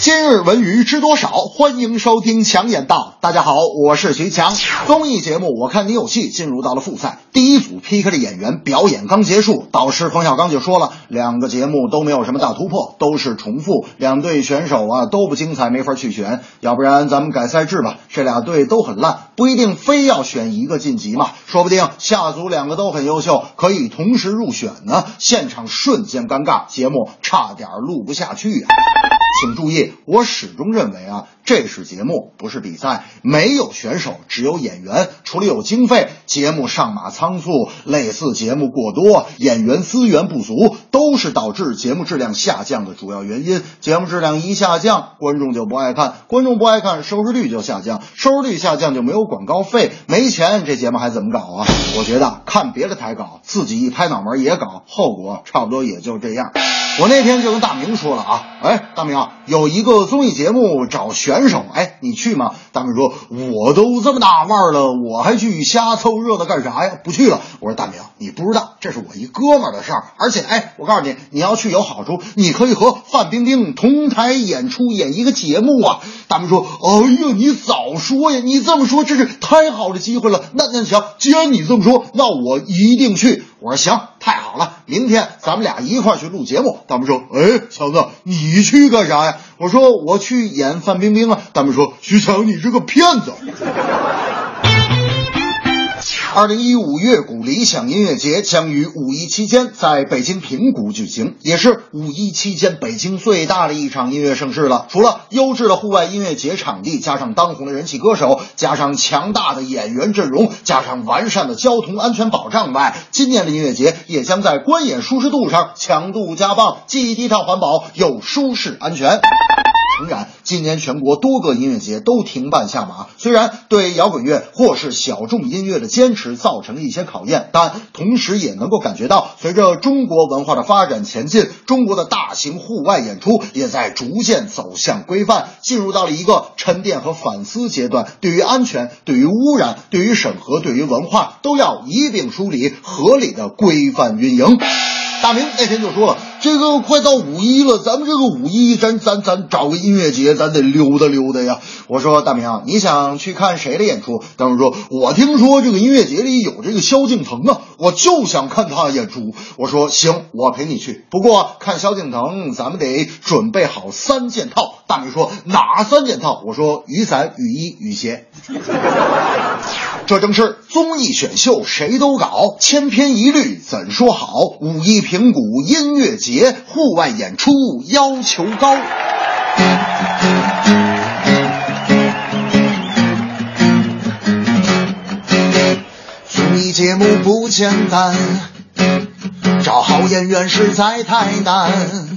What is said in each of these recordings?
今日文娱知多少？欢迎收听强眼道。大家好，我是徐强。综艺节目《我看你有戏》进入到了复赛，第一组 PK 的演员表演刚结束，导师冯小刚就说了，两个节目都没有什么大突破，都是重复，两队选手啊都不精彩，没法去选。要不然咱们改赛制吧，这俩队都很烂，不一定非要选一个晋级嘛，说不定下组两个都很优秀，可以同时入选呢。现场瞬间尴尬，节目差点录不下去啊！请注意，我始终认为啊，这是节目，不是比赛，没有选手，只有演员。除了有经费，节目上马仓促，类似节目过多，演员资源不足，都是导致节目质量下降的主要原因。节目质量一下降，观众就不爱看，观众不爱看，收视率就下降，收视率下降就没有广告费，没钱，这节目还怎么搞啊？我觉得看别的台搞，自己一拍脑门也搞，后果差不多也就这样。我那天就跟大明说了啊，哎，大明，有一个综艺节目找选手，哎，你去吗？大明说，我都这么大腕了，我还去瞎凑热闹干啥呀？不去了。我说大明，你不知道，这是我一哥们儿的事儿，而且，哎，我告诉你，你要去有好处，你可以和范冰冰同台演出，演一个节目啊。大明说，哎呀，你早说呀！你这么说，这是太好的机会了。那那行，既然你这么说，那我一定去。我说行，太好了，明天咱们俩一块去录节目。大明说，哎，强子，你去干啥呀？我说我去演范冰冰啊。他们说，徐强，你是个骗子。二零一五乐谷理想音乐节将于五一期间在北京平谷举行，也是五一期间北京最大的一场音乐盛事了。除了优质的户外音乐节场地，加上当红的人气歌手，加上强大的演员阵容，加上完善的交通安全保障外，今年的音乐节也将在观演舒适度上强度加棒，既低碳环保又舒适安全。诚然，今年全国多个音乐节都停办下马，虽然对摇滚乐或是小众音乐的坚持造成了一些考验，但同时也能够感觉到，随着中国文化的发展前进，中国的大型户外演出也在逐渐走向规范，进入到了一个沉淀和反思阶段。对于安全、对于污染、对于审核、对于文化，都要一并梳理，合理的规范运营。大明那天就说了，这个快到五一了，咱们这个五一，咱咱咱找个音乐节，咱得溜达溜达呀。我说大明，你想去看谁的演出？大明说，我听说这个音乐节里有这个萧敬腾啊，我就想看他演出。我说行，我陪你去。不过看萧敬腾，咱们得准备好三件套。大明说哪三件套？我说雨伞、雨衣、雨鞋。这正是综艺选秀谁都搞，千篇一律怎说好？五一平谷音乐节，户外演出要求高。综艺节目不简单，找好演员实在太难。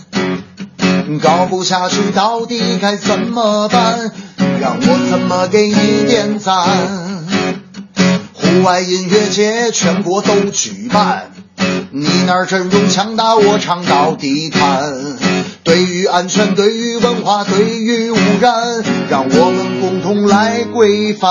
搞不下去，到底该怎么办？让我怎么给你点赞？户外音乐节全国都举办，你那儿阵容强大，我唱到底看。对于安全，对于文化，对于污染，让我们共同来规范。